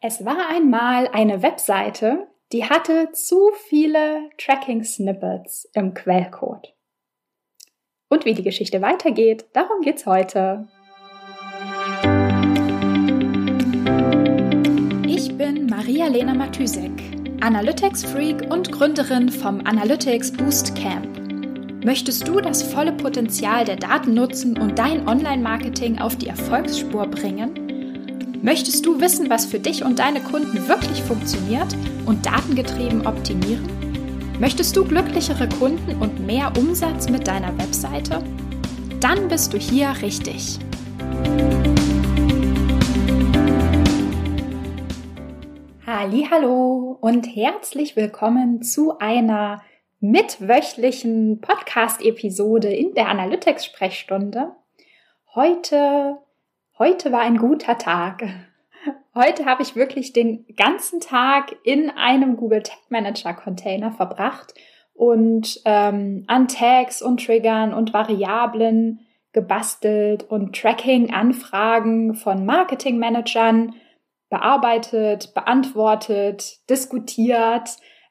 Es war einmal eine Webseite, die hatte zu viele Tracking-Snippets im Quellcode. Und wie die Geschichte weitergeht, darum geht's heute. Ich bin Maria-Lena Matysek, Analytics-Freak und Gründerin vom Analytics Boost Camp. Möchtest du das volle Potenzial der Daten nutzen und dein Online-Marketing auf die Erfolgsspur bringen? Möchtest du wissen, was für dich und deine Kunden wirklich funktioniert und datengetrieben optimieren? Möchtest du glücklichere Kunden und mehr Umsatz mit deiner Webseite? Dann bist du hier richtig. Hallo und herzlich willkommen zu einer mitwöchlichen Podcast-Episode in der Analytics-Sprechstunde. Heute Heute war ein guter Tag. Heute habe ich wirklich den ganzen Tag in einem Google Tag Manager Container verbracht und ähm, an Tags und Triggern und Variablen gebastelt und Tracking-Anfragen von Marketing-Managern bearbeitet, beantwortet, diskutiert,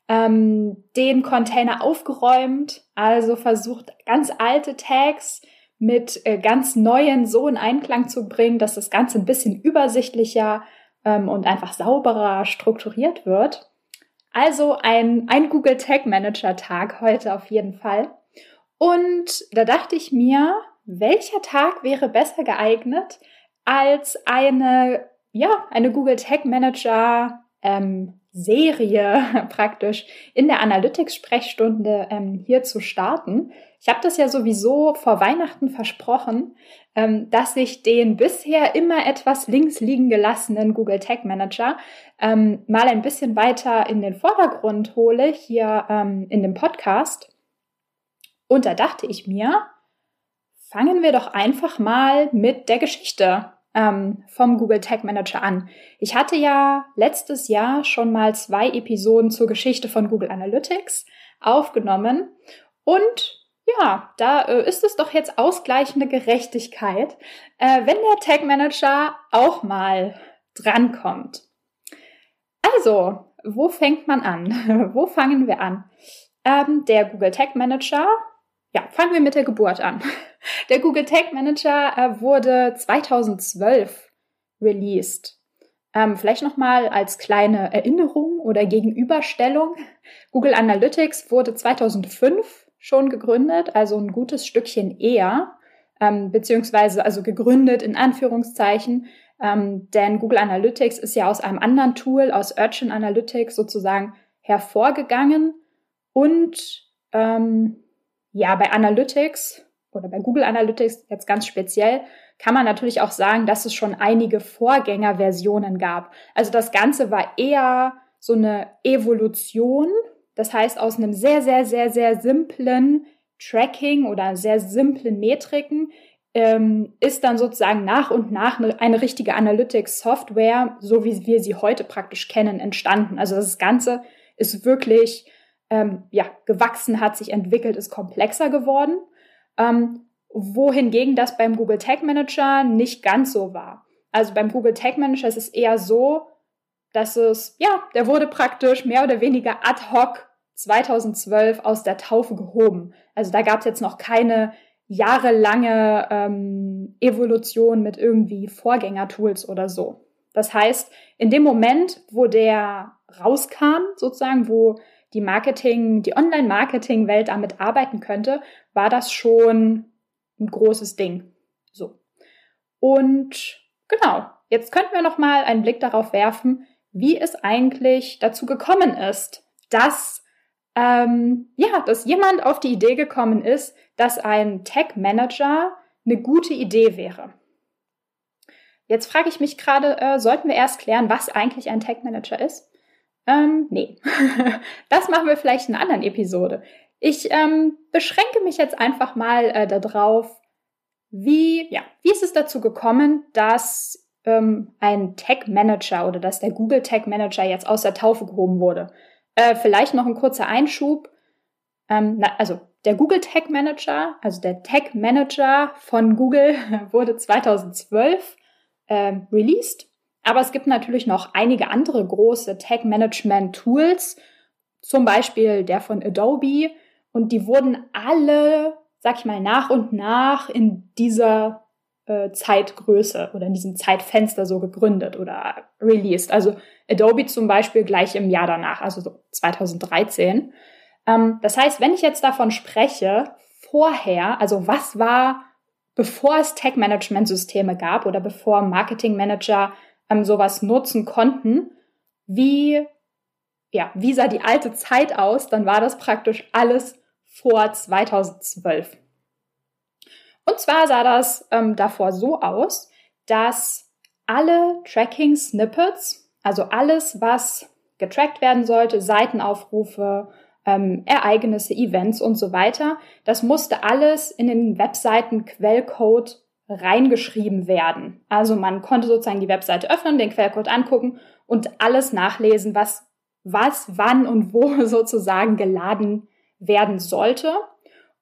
ähm, den Container aufgeräumt, also versucht ganz alte Tags mit äh, ganz neuen so in Einklang zu bringen, dass das Ganze ein bisschen übersichtlicher ähm, und einfach sauberer strukturiert wird. Also ein, ein Google Tag Manager Tag heute auf jeden Fall. Und da dachte ich mir, welcher Tag wäre besser geeignet als eine, ja, eine Google Tag Manager ähm, Serie praktisch in der Analytics-Sprechstunde ähm, hier zu starten. Ich habe das ja sowieso vor Weihnachten versprochen, ähm, dass ich den bisher immer etwas links liegen gelassenen Google Tag Manager ähm, mal ein bisschen weiter in den Vordergrund hole hier ähm, in dem Podcast. Und da dachte ich mir, fangen wir doch einfach mal mit der Geschichte ähm, vom Google Tag Manager an. Ich hatte ja letztes Jahr schon mal zwei Episoden zur Geschichte von Google Analytics aufgenommen und ja, da äh, ist es doch jetzt ausgleichende Gerechtigkeit, äh, wenn der Tag Manager auch mal drankommt. Also, wo fängt man an? wo fangen wir an? Ähm, der Google Tag Manager ja, fangen wir mit der Geburt an. Der Google Tag Manager äh, wurde 2012 released. Ähm, vielleicht nochmal als kleine Erinnerung oder Gegenüberstellung. Google Analytics wurde 2005 schon gegründet, also ein gutes Stückchen eher, ähm, beziehungsweise also gegründet in Anführungszeichen, ähm, denn Google Analytics ist ja aus einem anderen Tool, aus Urchin Analytics sozusagen hervorgegangen und ähm, ja, bei Analytics oder bei Google Analytics jetzt ganz speziell kann man natürlich auch sagen, dass es schon einige Vorgängerversionen gab. Also das Ganze war eher so eine Evolution. Das heißt, aus einem sehr, sehr, sehr, sehr simplen Tracking oder sehr simplen Metriken ähm, ist dann sozusagen nach und nach eine, eine richtige Analytics-Software, so wie wir sie heute praktisch kennen, entstanden. Also das Ganze ist wirklich ähm, ja, gewachsen hat, sich entwickelt, ist komplexer geworden. Ähm, wohingegen das beim Google Tag Manager nicht ganz so war. Also beim Google Tag Manager ist es eher so, dass es, ja, der wurde praktisch mehr oder weniger ad hoc 2012 aus der Taufe gehoben. Also da gab es jetzt noch keine jahrelange ähm, Evolution mit irgendwie Vorgängertools oder so. Das heißt, in dem Moment, wo der rauskam, sozusagen, wo die Marketing, die Online-Marketing-Welt damit arbeiten könnte, war das schon ein großes Ding. So. Und genau, jetzt könnten wir noch mal einen Blick darauf werfen, wie es eigentlich dazu gekommen ist, dass ähm, ja, dass jemand auf die Idee gekommen ist, dass ein Tech Manager eine gute Idee wäre. Jetzt frage ich mich gerade, äh, sollten wir erst klären, was eigentlich ein Tech Manager ist? Ähm, nee, das machen wir vielleicht in einer anderen Episode. Ich ähm, beschränke mich jetzt einfach mal äh, darauf, wie, ja, wie ist es dazu gekommen, dass ähm, ein Tag Manager oder dass der Google Tag Manager jetzt aus der Taufe gehoben wurde. Äh, vielleicht noch ein kurzer Einschub. Ähm, na, also der Google Tag Manager, also der Tag Manager von Google wurde 2012 äh, released Aber es gibt natürlich noch einige andere große Tag-Management-Tools, zum Beispiel der von Adobe. Und die wurden alle, sag ich mal, nach und nach in dieser äh, Zeitgröße oder in diesem Zeitfenster so gegründet oder released. Also Adobe zum Beispiel gleich im Jahr danach, also so 2013. Ähm, das heißt, wenn ich jetzt davon spreche, vorher, also was war, bevor es Tech-Management-Systeme gab oder bevor Marketing-Manager ähm, sowas nutzen konnten, wie, ja, wie sah die alte Zeit aus, dann war das praktisch alles vor 2012. Und zwar sah das ähm, davor so aus, dass alle Tracking-Snippets, also alles, was getrackt werden sollte, Seitenaufrufe, ähm, Ereignisse, Events und so weiter, das musste alles in den Webseiten-Quellcode reingeschrieben werden. Also man konnte sozusagen die Webseite öffnen, den Quellcode angucken und alles nachlesen, was, was, wann und wo sozusagen geladen werden sollte.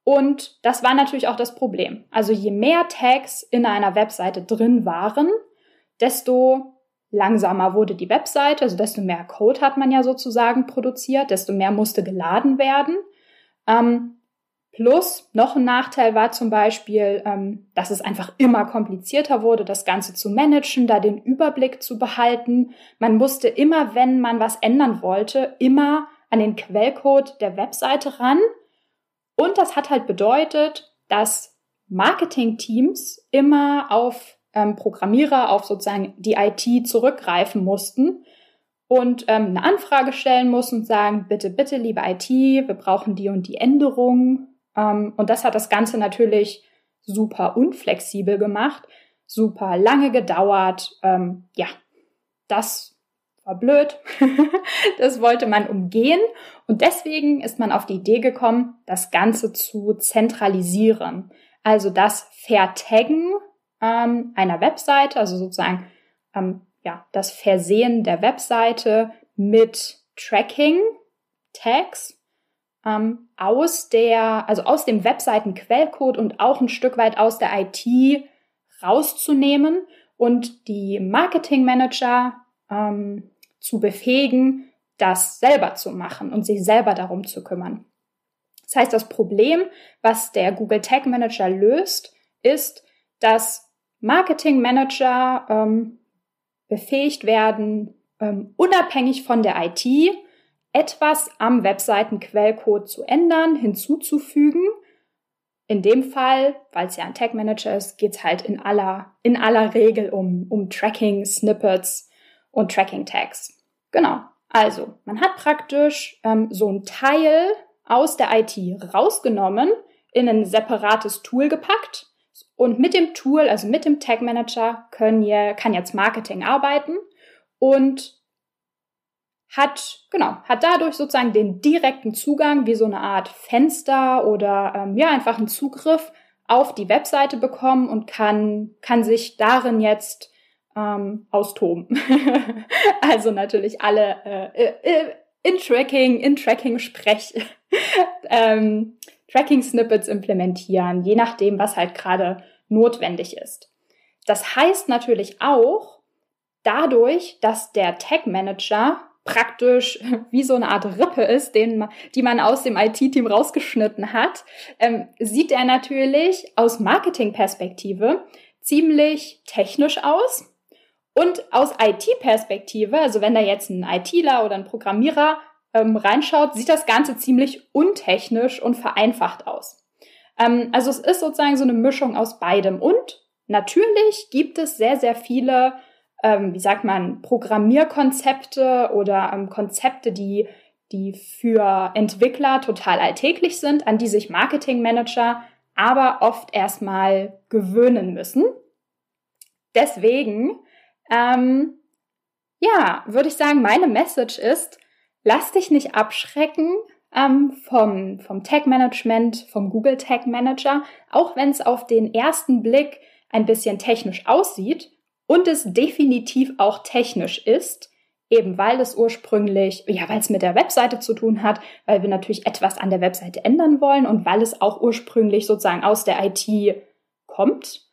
Und das war natürlich auch das Problem. Also je mehr Tags in einer Webseite drin waren, desto langsamer wurde die Webseite, also desto mehr Code hat man ja sozusagen produziert, desto mehr musste geladen werden. Ähm, plus noch ein Nachteil war zum Beispiel, ähm, dass es einfach immer komplizierter wurde, das Ganze zu managen, da den Überblick zu behalten. Man musste immer, wenn man was ändern wollte, immer an den Quellcode der Webseite ran und das hat halt bedeutet, dass Marketing-Teams immer auf ähm, Programmierer, auf sozusagen die IT zurückgreifen mussten und ähm, eine Anfrage stellen mussten und sagen, bitte, bitte, liebe IT, wir brauchen die und die Änderung. Ähm, und das hat das Ganze natürlich super unflexibel gemacht, super lange gedauert. Ähm, ja, das war blöd. das wollte man umgehen. Und deswegen ist man auf die Idee gekommen, das Ganze zu zentralisieren. Also das Vertaggen ähm, einer Webseite, also sozusagen ähm, ja, das Versehen der Webseite mit Tracking-Tags ähm, aus der, also aus dem Webseitenquellcode und auch ein Stück weit aus der IT rauszunehmen und die Marketing Manager ähm, zu befähigen, das selber zu machen und sich selber darum zu kümmern. Das heißt, das Problem, was der Google Tag Manager löst, ist, dass Marketing Manager ähm, befähigt werden, ähm, unabhängig von der IT etwas am Webseitenquellcode zu ändern, hinzuzufügen. In dem Fall, weil es ja ein Tag Manager ist, geht es halt in aller, in aller Regel um, um Tracking, Snippets und Tracking Tags. Genau. Also, man hat praktisch ähm, so ein Teil aus der IT rausgenommen, in ein separates Tool gepackt und mit dem Tool, also mit dem Tag Manager, können ihr, kann jetzt Marketing arbeiten und hat, genau, hat dadurch sozusagen den direkten Zugang wie so eine Art Fenster oder ähm, ja, einfach einen Zugriff auf die Webseite bekommen und kann, kann sich darin jetzt ähm, austoben. also natürlich alle äh, äh, in Tracking, in Tracking-Sprech ähm, Tracking-Snippets implementieren, je nachdem, was halt gerade notwendig ist. Das heißt natürlich auch, dadurch, dass der Tag-Manager praktisch wie so eine Art Rippe ist, den, die man aus dem IT-Team rausgeschnitten hat, ähm, sieht er natürlich aus Marketing-Perspektive ziemlich technisch aus und aus IT-Perspektive, also wenn da jetzt ein ITler oder ein Programmierer ähm, reinschaut, sieht das Ganze ziemlich untechnisch und vereinfacht aus. Ähm, also es ist sozusagen so eine Mischung aus beidem. Und natürlich gibt es sehr, sehr viele, ähm, wie sagt man, Programmierkonzepte oder ähm, Konzepte, die, die für Entwickler total alltäglich sind, an die sich Marketingmanager aber oft erstmal gewöhnen müssen. Deswegen ähm, ja, würde ich sagen, meine Message ist, lass dich nicht abschrecken ähm, vom, vom Tag-Management, vom Google Tag Manager, auch wenn es auf den ersten Blick ein bisschen technisch aussieht und es definitiv auch technisch ist, eben weil es ursprünglich, ja, weil es mit der Webseite zu tun hat, weil wir natürlich etwas an der Webseite ändern wollen und weil es auch ursprünglich sozusagen aus der IT kommt.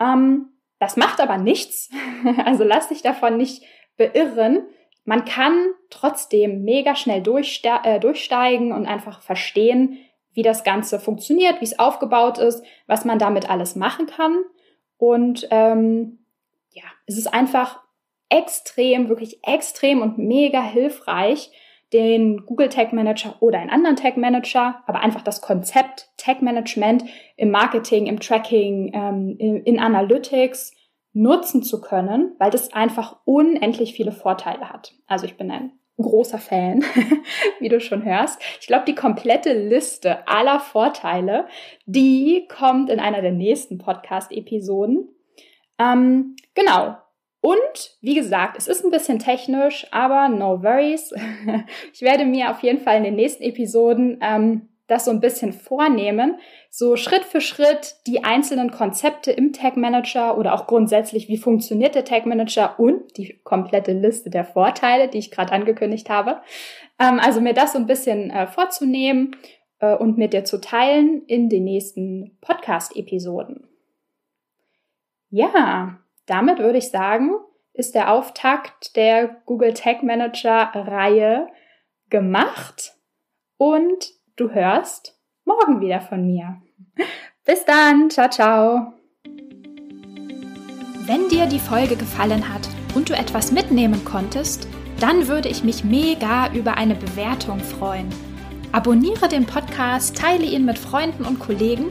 Ähm, Das macht aber nichts. Also lass dich davon nicht beirren. Man kann trotzdem mega schnell äh, durchsteigen und einfach verstehen, wie das Ganze funktioniert, wie es aufgebaut ist, was man damit alles machen kann. Und ähm, ja, es ist einfach extrem, wirklich extrem und mega hilfreich, den Google Tag Manager oder einen anderen Tag Manager, aber einfach das Konzept Tag Management im Marketing, im Tracking, ähm, in, in Analytics nutzen zu können, weil das einfach unendlich viele Vorteile hat. Also ich bin ein großer Fan, wie du schon hörst. Ich glaube, die komplette Liste aller Vorteile, die kommt in einer der nächsten Podcast-Episoden. Ähm, genau. Und wie gesagt, es ist ein bisschen technisch, aber no worries. ich werde mir auf jeden Fall in den nächsten Episoden ähm, das so ein bisschen vornehmen, so Schritt für Schritt die einzelnen Konzepte im Tag Manager oder auch grundsätzlich, wie funktioniert der Tag Manager und die komplette Liste der Vorteile, die ich gerade angekündigt habe. Ähm, also mir das so ein bisschen äh, vorzunehmen äh, und mit dir zu teilen in den nächsten Podcast-Episoden. Ja, damit würde ich sagen, ist der Auftakt der Google Tag Manager Reihe gemacht und du hörst morgen wieder von mir. Bis dann, ciao, ciao. Wenn dir die Folge gefallen hat und du etwas mitnehmen konntest, dann würde ich mich mega über eine Bewertung freuen. Abonniere den Podcast, teile ihn mit Freunden und Kollegen